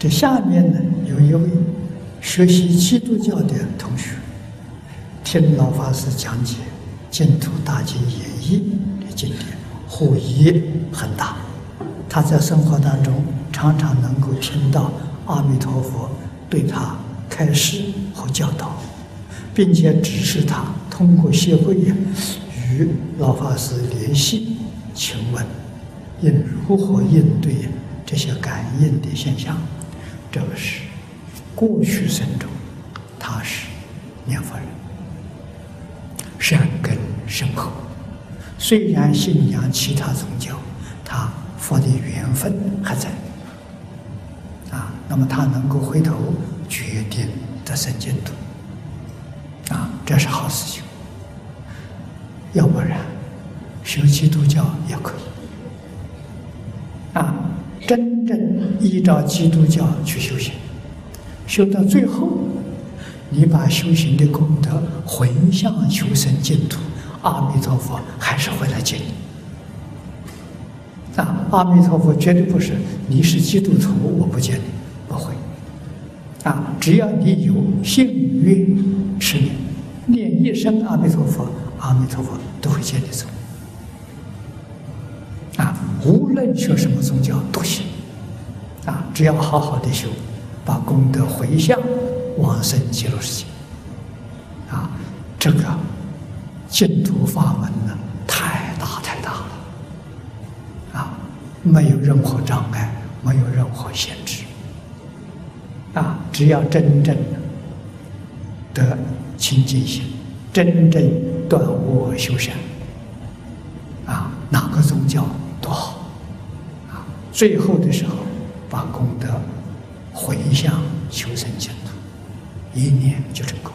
这下面呢，有一位学习基督教的同学，听老法师讲解《净土大经演义》的经典，获益很大。他在生活当中常常能够听到阿弥陀佛对他开示和教导，并且指示他通过协会呀与老法师联系。请问应如何应对这些感应的现象？这个是过去生中他是念佛人，善根深厚，虽然信仰其他宗教，他。佛的缘分还在啊，那么他能够回头决定得生净土啊，这是好事情。要不然修基督教也可以，真正依照基督教去修行，修到最后，你把修行的功德回向求生净土，阿弥陀佛还是会来接你。啊，阿弥陀佛绝对不是你是基督徒，我不见你，不会。啊，只要你有信愿持念，念一声阿弥陀佛，阿弥陀佛都会接你走。无论学什么宗教都行。啊，只要好好的修，把功德回向往生极乐世界。啊，这个净土法门呢太大太大了，啊？没有任何障碍，没有任何限制，啊！只要真正的清净心，真正断恶修善，啊，哪个宗教，最后的时候把功德回向求生净土，一念就成功。